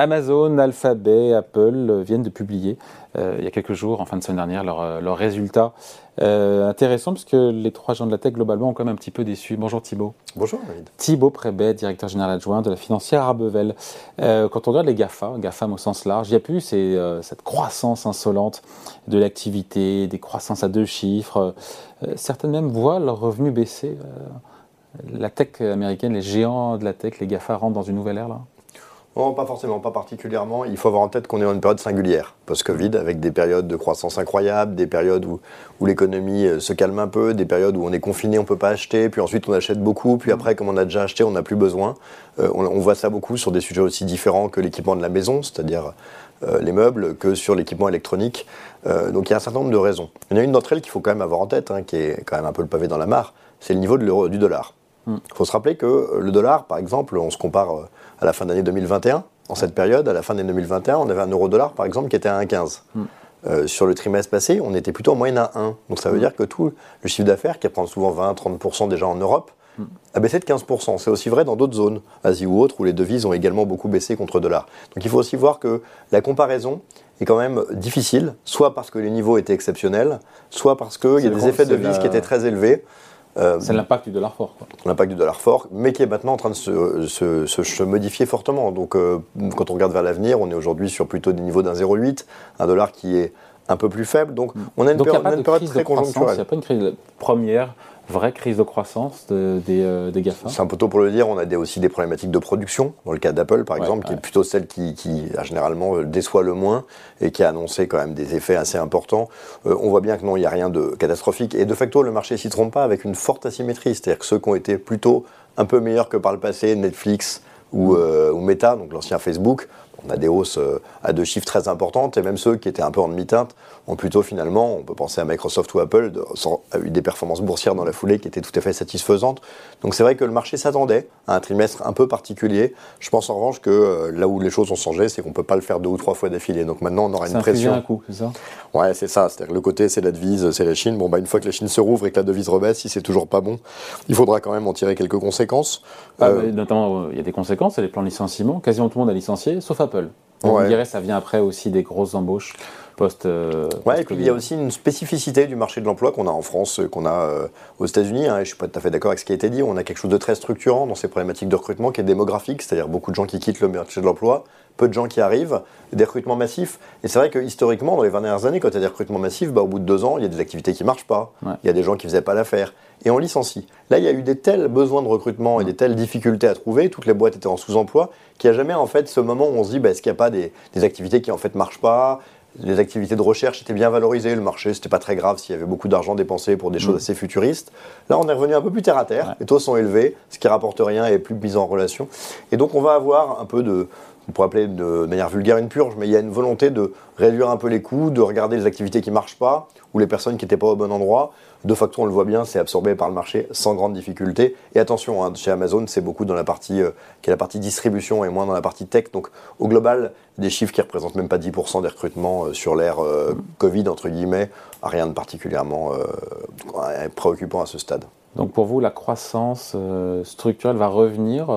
Amazon, Alphabet, Apple viennent de publier euh, il y a quelques jours, en fin de semaine dernière, leurs euh, résultats. Euh, intéressant parce que les trois gens de la tech globalement ont quand même un petit peu déçu. Bonjour Thibault. Bonjour David. Thibault Prébet, directeur général adjoint de la financière Arbevel. quand on regarde les GAFA, GAFAM au sens large, il y a plus cette croissance insolente de l'activité, des croissances à deux chiffres. certaines même voient leurs revenus baisser. la tech américaine, les géants de la tech, les GAFA rentrent dans une nouvelle ère là? Non, pas forcément, pas particulièrement. Il faut avoir en tête qu'on est dans une période singulière, post-Covid, avec des périodes de croissance incroyables, des périodes où, l'économie euh, se calme un peu, des périodes où on est confiné, on ne peut pas acheter, puis ensuite on achète beaucoup, puis après, comme on a déjà acheté, on n'a plus besoin. Euh, on, voit ça beaucoup sur des sujets aussi différents que l'équipement de la maison, c'est-à-dire euh, les meubles, que sur l'équipement électronique. donc il y a un certain nombre de raisons. Il y en a une d'entre elles qu'il faut quand même avoir en tête, hein, qui est quand même un peu le pavé dans la mare, c'est le niveau du dollar. Il mm. faut se rappeler que le dollar, par exemple, on se compare à la fin de l'année 2021. En cette période, à la fin de l'année 2021, on avait un euro-dollar, par exemple, qui était à 1,15. Hmm. Euh, sur le trimestre passé, on était plutôt en moyenne à 1. Donc ça veut hmm. dire que tout le chiffre d'affaires, qui prend souvent 20-30% déjà en Europe, hmm. a baissé de 15%. C'est aussi vrai dans d'autres zones, Asie ou autres, où les devises ont également beaucoup baissé contre le dollar. Donc il faut aussi voir que la comparaison est quand même difficile, soit parce que les niveaux étaient exceptionnels, soit parce qu'il y a des effets de devises qui étaient très élevés. Euh, c'est l'impact du dollar fort. L'impact du dollar fort, mais qui est maintenant en train de se, se, modifier fortement. Donc, euh, quand on regarde vers l'avenir, on est aujourd'hui sur plutôt des niveaux d'un 0,8, un dollar qui est un peu plus faible. Donc, on a une, période, très conjoncturelle. Il n'y a pas une crise première vraie crise de croissance des, euh, des GAFA C'est un peu tôt pour le dire. On a aussi des problématiques de production, dans le cas d'Apple par exemple, qui est plutôt celle qui, généralement euh, déçoit le moins et qui a annoncé quand même des effets assez importants. Euh, on voit bien que non, il n'y a rien de catastrophique. Et de facto, le marché s'y trompe pas avec une forte asymétrie. C'est-à-dire que ceux qui ont été plutôt un peu meilleurs que par le passé, Netflix ou, ou Meta, donc l'ancien Facebook, on a des hausses euh, à deux chiffres très importantes, et même ceux qui étaient un peu en demi-teinte ont plutôt finalement, on peut penser à Microsoft ou Apple, a eu des performances boursières dans la foulée qui étaient tout à fait satisfaisantes. Donc c'est vrai que le marché s'attendait à un trimestre un peu particulier. Je pense en revanche que euh, là où les choses ont changé, c'est qu'on ne peut pas le faire deux ou trois fois d'affilée. Donc maintenant, on aura une pression. un coup, c'est ça? Ouais, c'est ça. C'est-à-dire le côté, c'est la devise, c'est la Chine. Bon, bah, une fois que la Chine se rouvre et que la devise rebaisse, si c'est toujours pas bon, il faudra quand même en tirer quelques conséquences. Ah, euh, notamment, il y a des conséquences, c'est les plans de licenciement. Quasiment tout le monde a licencié, sauf Apple. On dirait ça vient après aussi des grosses embauches post. Euh, ouais, et puis il y a aussi une spécificité du marché de l'emploi qu'on a en France, euh, qu'on a euh, aux États-Unis. Hein, je ne suis pas tout à fait d'accord avec ce qui a été dit. On a quelque chose de très structurant dans ces problématiques de recrutement qui est démographique, c'est-à-dire beaucoup de gens qui quittent le marché de l'emploi, peu de gens qui arrivent, des recrutements massifs. Et c'est vrai que historiquement, dans les 20 dernières années, quand il y a des recrutements massifs, bah, au bout de deux ans, il y a des activités qui ne marchent pas. Il y a des gens qui ne faisaient pas l'affaire. Et on licencie. Là, il y a eu des tels besoins de recrutement et des telles difficultés à trouver, toutes les boîtes étaient en sous-emploi, qu'il n'y a jamais en fait ce moment où on se dit, bah, est-ce qu'il n'y a pas des, des, activités qui en fait marchent pas? Les activités de recherche étaient bien valorisées, le marché, c'était pas très grave s'il y avait beaucoup d'argent dépensé pour des choses mm. assez futuristes. Là, on est revenu un peu plus terre à terre, les taux sont élevés, ce qui rapporte rien et plus mis en relation. Et donc, on va avoir un peu de, on pourrait appeler de manière vulgaire une purge, mais il y a une volonté de réduire un peu les coûts, de regarder les activités qui ne marchent pas ou les personnes qui n'étaient pas au bon endroit. De facto, on le voit bien, c'est absorbé par le marché sans grande difficulté. Et attention, hein, chez Amazon, c'est beaucoup dans la partie euh, qui est la partie distribution et moins dans la partie tech. Donc, au global, des chiffres qui représentent même pas 10% des recrutements euh, sur l'ère euh, Covid entre guillemets, rien de particulièrement préoccupant à ce stade. Donc, pour vous, la croissance structurelle va revenir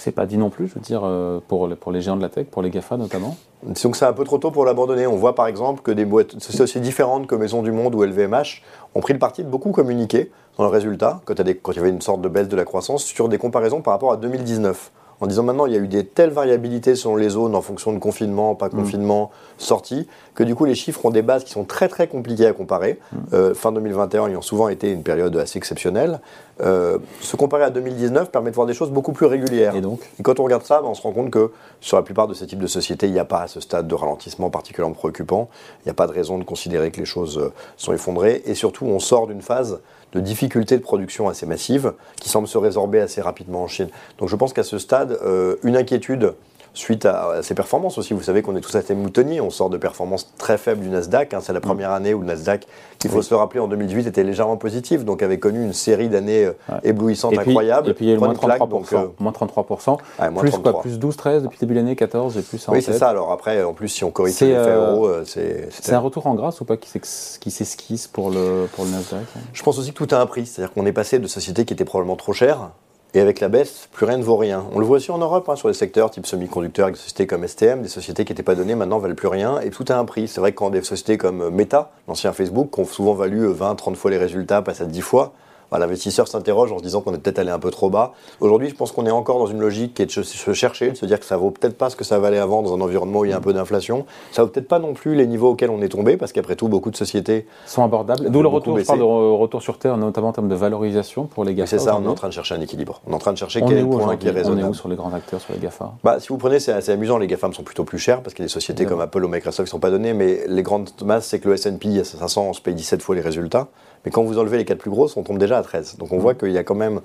c'est pas dit non plus, je veux dire, euh, pour, les géants de la tech, pour les GAFA notamment Donc c'est un peu trop tôt pour l'abandonner. On voit par exemple que des boîtes aussi différentes que Maison du Monde ou LVMH ont pris le parti de beaucoup communiquer dans le résultat, quand il y avait une sorte de baisse de la croissance, sur des comparaisons par rapport à 2019 en disant maintenant il y a eu des telles variabilités selon les zones en fonction de confinement, pas mm. confinement, sortie, que du coup les chiffres ont des bases qui sont très très compliquées à comparer. Mm. Euh, fin 2021 ayant souvent été une période assez exceptionnelle. Euh, se comparer à 2019 permet de voir des choses beaucoup plus régulières. Et donc quand on regarde ça, ben, on se rend compte que sur la plupart de ces types de sociétés, il n'y a pas à ce stade de ralentissement particulièrement préoccupant. Il n'y a pas de raison de considérer que les choses euh, sont effondrées. Et surtout, on sort d'une phase de difficultés de production assez massives qui semblent se résorber assez rapidement en Chine. Donc je pense qu'à ce stade, euh, une inquiétude suite à, ces performances aussi. Vous savez qu'on est tous assez moutonniers, on sort de performances très faibles du Nasdaq. Hein. c'est la mm. première année où le Nasdaq, qu'il faut se rappeler, en 2018 était légèrement positif, donc avait connu une série d'années euh, éblouissantes, incroyables. Et puis il y a eu moins 33%, donc, euh, moins 33%, plus quoi, plus 12, 13 depuis début de l'année, 14, j'ai plus ça Oui, c'est ça. Alors après, en plus, si on corrige l'effet euh, euro, c'est... C'est un retour en grâce ou pas qui s'esquisse pour le, pour le Nasdaq Je pense aussi que tout a un prix. C'est-à-dire qu'on est passé de sociétés qui étaient probablement trop chères Et avec la baisse, plus rien ne vaut rien. On le voit aussi en Europe, hein, sur les secteurs type semi-conducteurs, des sociétés comme STM, des sociétés qui n'étaient pas données maintenant valent plus rien, et tout a un prix. C'est vrai que quand des sociétés comme Meta, l'ancien Facebook, qui ont souvent valu 20, 30 fois les résultats, passent à 10 fois, l'investisseur s'interroge en se disant qu'on est peut-être allé un peu trop bas. Aujourd'hui, je pense qu'on est encore dans une logique qui est de se chercher, de se dire que ça vaut peut-être pas ce que ça valait avant dans un environnement où il y a un peu d'inflation. Ça vaut peut-être pas non plus les niveaux auxquels on est tombé, parce qu'après tout, beaucoup de sociétés sont abordables. D'où le retour, je parle de retour sur terre, notamment en termes de valorisation pour les GAFA. C'est ça, on est en train de chercher un équilibre. On est en train de chercher quel point qui est raisonnable. On est où sur les grands acteurs, sur les GAFA? Bah, Si vous prenez, c'est assez amusant, les GAFAM sont plutôt plus chers, parce qu'il y a des sociétés comme Apple ou Microsoft qui ne sont pas données, mais les grandes masses, c'est que le S&P 500, on se paye 17 fois les résultats. Mais quand vous enlevez les quatre plus grosses, on tombe déjà à 13. Donc on voit qu'il y a quand même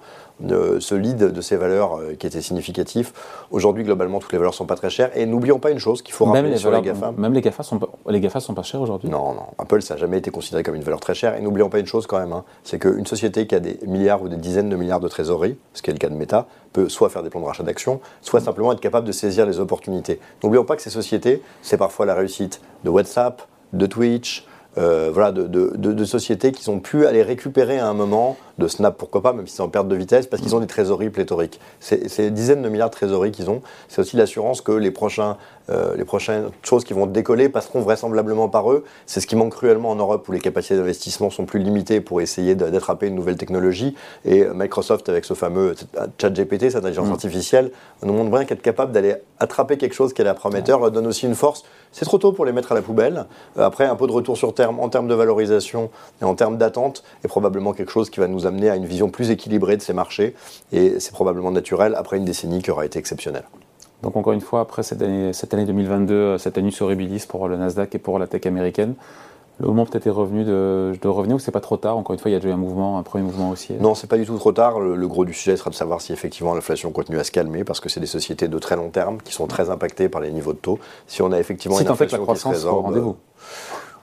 euh, ce lead de ces valeurs euh, qui était significatif. Aujourd'hui, globalement, toutes les valeurs sont pas très chères. Et n'oublions pas une chose qu'il faut rappeler sur les GAFA. Même les GAFA sont pas, les GAFA sont pas chers aujourd'hui? Non, non. Apple, ça n'a jamais été considéré comme une valeur très chère. Et n'oublions pas une chose quand même, hein, c'est qu'une société qui a des milliards ou des dizaines de milliards de trésorerie, ce qui est le cas de Meta, peut soit faire des plans de rachat d'actions, soit simplement être capable de saisir les opportunités. N'oublions pas que ces sociétés, c'est parfois la réussite de WhatsApp, de Twitch, voilà, de, de, sociétés qui ont pu aller récupérer à un moment, de Snap pourquoi pas, même si c'est en perte de vitesse, parce qu'ils ont des trésoreries pléthoriques. C'est des dizaines de milliards de trésoreries qu'ils ont. C'est aussi l'assurance que les, prochains, euh, les prochaines choses qui vont décoller passeront vraisemblablement par eux. C'est ce qui manque cruellement en Europe où les capacités d'investissement sont plus limitées pour essayer d'attraper une nouvelle technologie. Et Microsoft, avec ce fameux chat GPT, cette intelligence mm. artificielle, nous montre bien qu'être capable d'aller attraper quelque chose qui est la prometteur, leur donne aussi une force. C'est trop tôt pour les mettre à la poubelle. Euh, après, un peu de retour sur terme en termes de valorisation et en termes d'attente est probablement quelque chose qui va nous amener à une vision plus équilibrée de ces marchés. Et c'est probablement naturel après une décennie qui aura été exceptionnelle. Donc encore une fois, après cette année, cette année 2022, euh, cette année horribilis pour le Nasdaq et pour la tech américaine, le moment peut-être est revenu de, de revenir ou c'est pas trop tard? Encore une fois, il y a déjà eu un mouvement, un premier mouvement aussi. Non, c'est pas du tout trop tard. Le, gros du sujet sera de savoir si effectivement l'inflation continue à se calmer parce que c'est des sociétés de très long terme qui sont très impactées par les niveaux de taux. Si on a effectivement une inflation la croissance qui se résorbe, rendez-vous.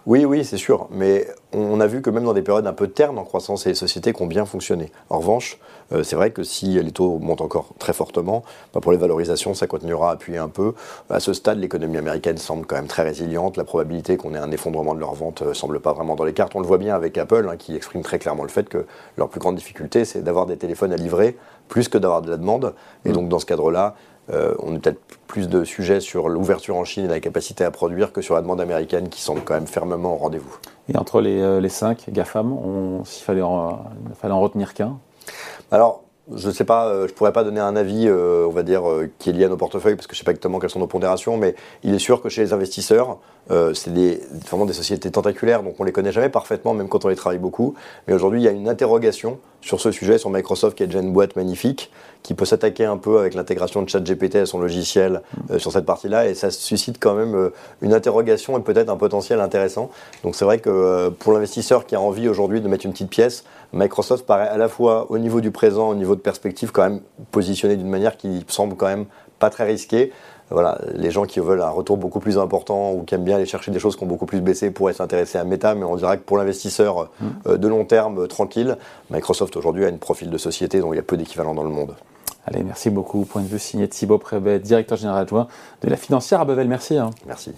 Oui, oui, c'est sûr. Mais on a vu que même dans des périodes un peu ternes en croissance, les sociétés qui ont bien fonctionné. En revanche, euh, c'est vrai que si les taux montent encore très fortement, bah, pour les valorisations, ça continuera à appuyer un peu. À ce stade, l'économie américaine semble quand même très résiliente. La probabilité qu'on ait un effondrement de leurs ventes ne euh, semble pas vraiment dans les cartes. On le voit bien avec Apple, hein, qui exprime très clairement le fait que leur plus grande difficulté, c'est d'avoir des téléphones à livrer plus que d'avoir de la demande. Et mm. donc, dans ce cadre-là, euh, on a peut-être plus de sujets sur l'ouverture en Chine et la capacité à produire que sur la demande américaine qui semble quand même fermement au rendez-vous. Et entre les, euh, cinq GAFAM, s'il fallait, fallait en retenir qu'un? Alors, je ne sais pas, euh, je pourrais pas donner un avis, euh, on va dire, euh, qui est lié à nos portefeuilles, parce que je ne sais pas exactement quelles sont nos pondérations, mais il est sûr que chez les investisseurs, c'est des, vraiment des sociétés tentaculaires, donc on les connaît jamais parfaitement, même quand on les travaille beaucoup. Mais aujourd'hui, il y a une interrogation sur ce sujet, sur Microsoft, qui est déjà une boîte magnifique, qui peut s'attaquer un peu avec l'intégration de ChatGPT à son logiciel sur cette partie-là, et ça suscite quand même une interrogation et peut-être un potentiel intéressant. Donc c'est vrai que pour l'investisseur qui a envie aujourd'hui de mettre une petite pièce, Microsoft paraît à la fois au niveau du présent, au niveau de perspective, quand même positionné d'une manière qui semble quand même pas très risquée. Voilà, les gens qui veulent un retour beaucoup plus important ou qui aiment bien aller chercher des choses qui ont beaucoup plus baissé pourraient s'intéresser à Meta, mais on dirait que pour l'investisseur mm. euh, de long terme, euh, tranquille, Microsoft aujourd'hui a une profil de société dont il y a peu d'équivalent dans le monde. Allez, merci beaucoup. Point de vue signé Thibaut Prébet, directeur général adjoint de la financière à Bevel. Merci. Hein. Merci.